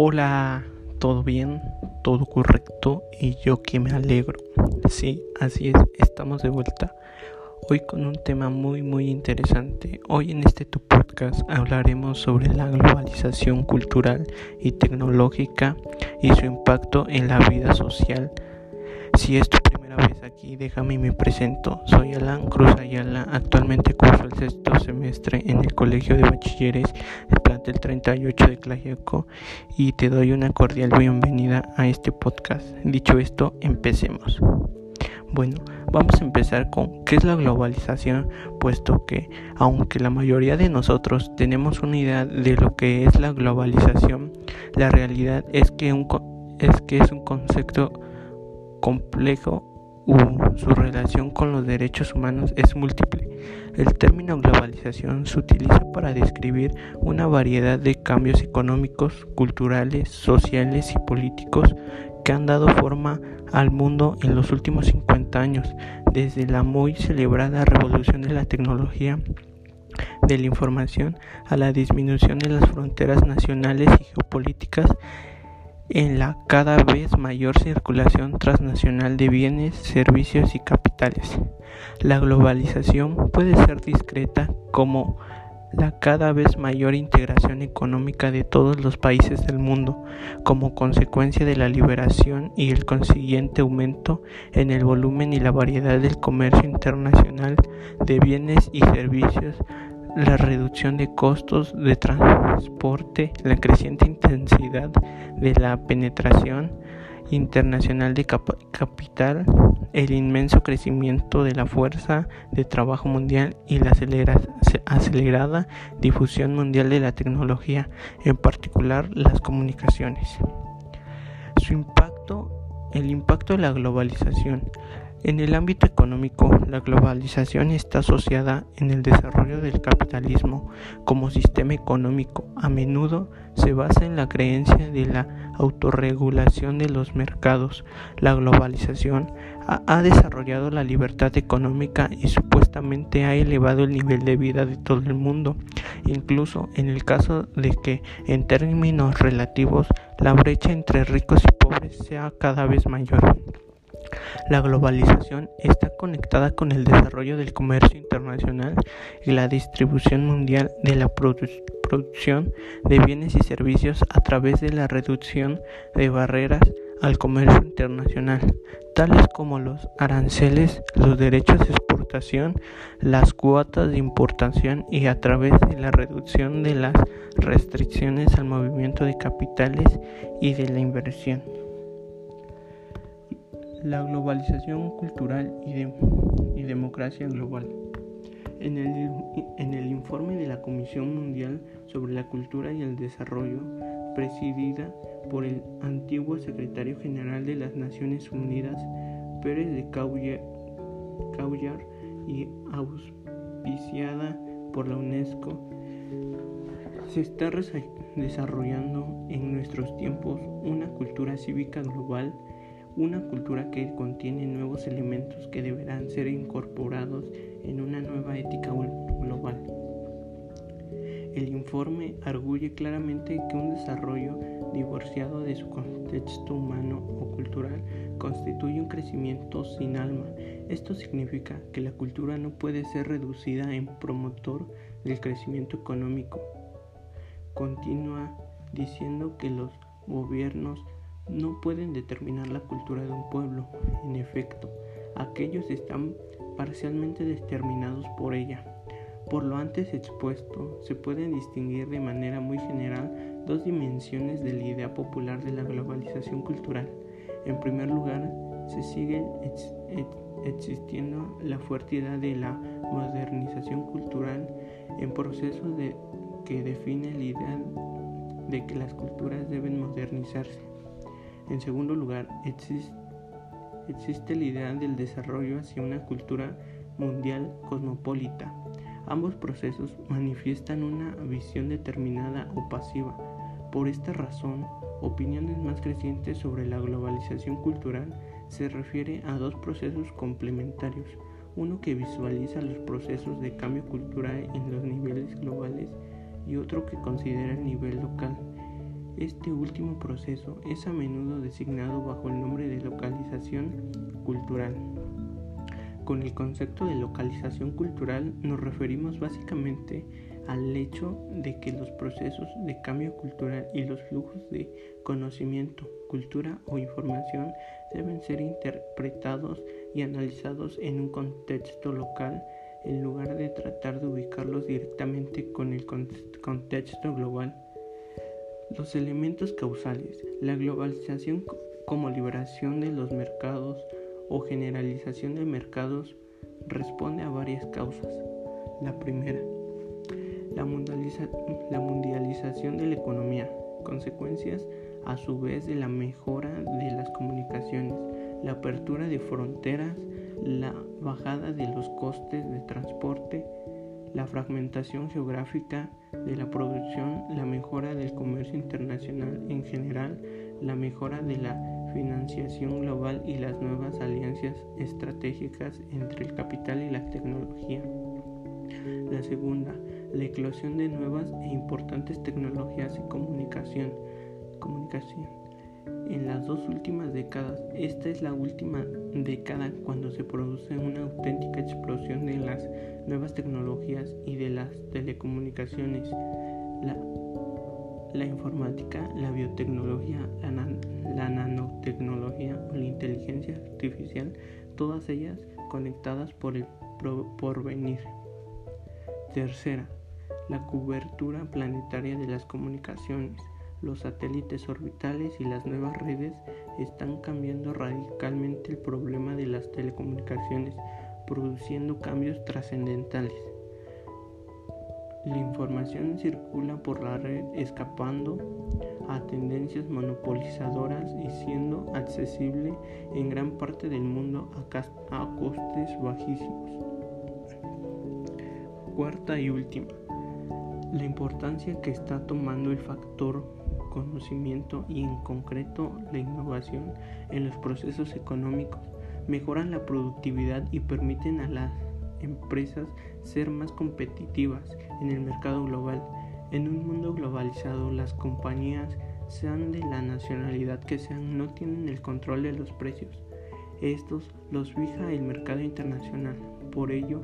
Hola, ¿todo bien? ¿Todo correcto? Y yo que me alegro. Sí, así es, estamos de vuelta. Hoy con un tema muy muy interesante. Hoy en este tu podcast hablaremos sobre la globalización cultural y tecnológica y su impacto en la vida social. Si es tu primera vez aquí, déjame y me presento. Soy Alan Cruz Ayala. Actualmente curso el sexto semestre en el Colegio de Bachilleres del plantel 38 de Clajaco y te doy una cordial bienvenida a este podcast. Dicho esto, empecemos. Bueno, vamos a empezar con qué es la globalización, puesto que aunque la mayoría de nosotros tenemos una idea de lo que es la globalización, la realidad es que, un, es, que es un concepto complejo su relación con los derechos humanos es múltiple. El término globalización se utiliza para describir una variedad de cambios económicos, culturales, sociales y políticos que han dado forma al mundo en los últimos 50 años, desde la muy celebrada revolución de la tecnología de la información a la disminución de las fronteras nacionales y geopolíticas en la cada vez mayor circulación transnacional de bienes, servicios y capitales. La globalización puede ser discreta como la cada vez mayor integración económica de todos los países del mundo como consecuencia de la liberación y el consiguiente aumento en el volumen y la variedad del comercio internacional de bienes y servicios la reducción de costos de transporte, la creciente intensidad de la penetración internacional de capital, el inmenso crecimiento de la fuerza de trabajo mundial y la acelerada difusión mundial de la tecnología, en particular las comunicaciones. Su impacto, el impacto de la globalización. En el ámbito económico, la globalización está asociada en el desarrollo del capitalismo como sistema económico. A menudo se basa en la creencia de la autorregulación de los mercados. La globalización ha, desarrollado la libertad económica y supuestamente ha elevado el nivel de vida de todo el mundo, incluso en el caso de que en términos relativos la brecha entre ricos y pobres sea cada vez mayor. La globalización está conectada con el desarrollo del comercio internacional y la distribución mundial de la producción de bienes y servicios a través de la reducción de barreras al comercio internacional, tales como los aranceles, los derechos de exportación, las cuotas de importación y a través de la reducción de las restricciones al movimiento de capitales y de la inversión la globalización cultural y, democracia global. En el, informe de la Comisión Mundial sobre la Cultura y el Desarrollo, presidida por el antiguo secretario general de las Naciones Unidas, Pérez de Caullar, y auspiciada por la UNESCO, se está desarrollando en nuestros tiempos una cultura cívica global una cultura que contiene nuevos elementos que deberán ser incorporados en una nueva ética global. El informe arguye claramente que un desarrollo divorciado de su contexto humano o cultural constituye un crecimiento sin alma. Esto significa que la cultura no puede ser reducida en promotor del crecimiento económico. Continúa diciendo que los gobiernos no pueden determinar la cultura de un pueblo. En efecto, aquellos están parcialmente determinados por ella. Por lo antes expuesto, se pueden distinguir de manera muy general dos dimensiones de la idea popular de la globalización cultural. En primer lugar, se sigue existiendo la fuerte idea de la modernización cultural en proceso de, que define la idea de que las culturas deben modernizarse. En segundo lugar, existe, la idea del desarrollo hacia una cultura mundial cosmopolita. Ambos procesos manifiestan una visión determinada o pasiva. Por esta razón, opiniones más crecientes sobre la globalización cultural se refiere a dos procesos complementarios, uno que visualiza los procesos de cambio cultural en los niveles globales y otro que considera el nivel local. Este último proceso es a menudo designado bajo el nombre de localización cultural. Con el concepto de localización cultural nos referimos básicamente al hecho de que los procesos de cambio cultural y los flujos de conocimiento, cultura o información deben ser interpretados y analizados en un contexto local en lugar de tratar de ubicarlos directamente con el contexto global. Los elementos causales, la globalización como liberación de los mercados o generalización de mercados responde a varias causas. La primera, la, mundialización de la economía, consecuencias a su vez de la mejora de las comunicaciones, la apertura de fronteras, la bajada de los costes de transporte, la fragmentación geográfica de la producción, la mejora del comercio internacional en general, la mejora de la financiación global y las nuevas alianzas estratégicas entre el capital y la tecnología. La segunda, la eclosión de nuevas e importantes tecnologías de comunicación. comunicación. En las dos últimas décadas, esta es la última década cuando se produce una auténtica explosión de las nuevas tecnologías y de las telecomunicaciones, la, informática, la biotecnología, la, la nanotecnología o la inteligencia artificial, todas ellas conectadas por el porvenir. Tercera, la cobertura planetaria de las comunicaciones. Los satélites orbitales y las nuevas redes están cambiando radicalmente el problema de las telecomunicaciones, produciendo cambios trascendentales. La información circula por la red escapando a tendencias monopolizadoras y siendo accesible en gran parte del mundo a, costes bajísimos. Cuarta y última, la importancia que está tomando el factor conocimiento y en concreto la innovación en los procesos económicos mejoran la productividad y permiten a las empresas ser más competitivas en el mercado global. En un mundo globalizado, las compañías, sean de la nacionalidad que sean, no tienen el control de los precios. Estos los fija el mercado internacional. Por ello,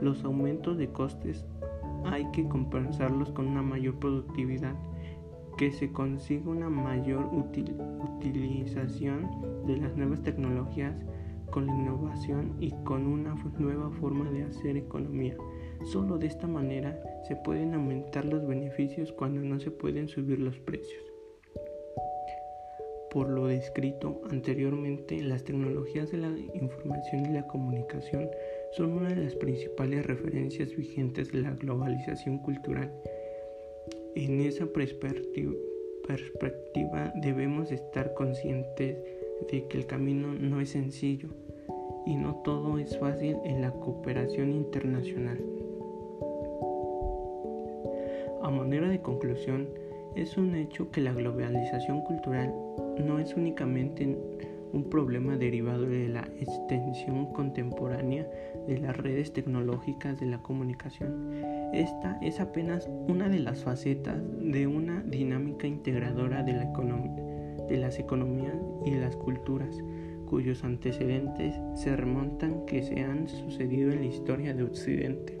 los aumentos de costes hay que compensarlos con una mayor productividad, que se consiga una mayor utilización de las nuevas tecnologías con la innovación y con una nueva forma de hacer economía. Solo de esta manera se pueden aumentar los beneficios cuando no se pueden subir los precios. Por lo descrito anteriormente, las tecnologías de la información y la comunicación son una de las principales referencias vigentes de la globalización cultural. En esa perspectiva, debemos estar conscientes de que el camino no es sencillo y no todo es fácil en la cooperación internacional. A manera de conclusión, es un hecho que la globalización cultural no es únicamente un problema derivado de la extensión contemporánea de las redes tecnológicas de la comunicación. Esta es apenas una de las facetas de una dinámica integradora de, la de las economías y las culturas, cuyos antecedentes se remontan que se han sucedido en la historia de Occidente.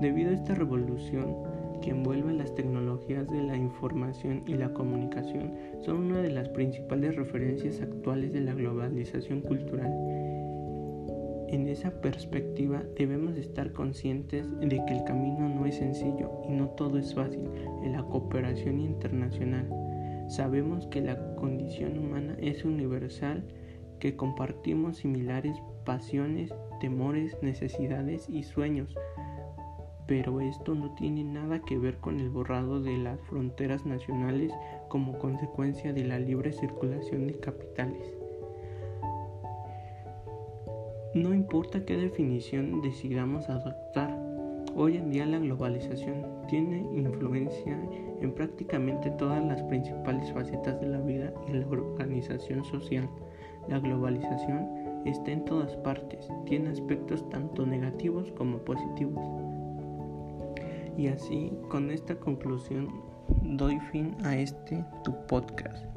Debido a esta revolución, que envuelve las tecnologías de la información y la comunicación son una de las principales referencias actuales de la globalización cultural. En esa perspectiva debemos estar conscientes de que el camino no es sencillo y no todo es fácil en la cooperación internacional. Sabemos que la condición humana es universal, que compartimos similares pasiones, temores, necesidades y sueños pero esto no tiene nada que ver con el borrado de las fronteras nacionales como consecuencia de la libre circulación de capitales. No importa qué definición decidamos adoptar, hoy en día la globalización tiene influencia en prácticamente todas las principales facetas de la vida y la organización social. La globalización está en todas partes, tiene aspectos tanto negativos como positivos. Y así, con esta conclusión, doy fin a este tu podcast.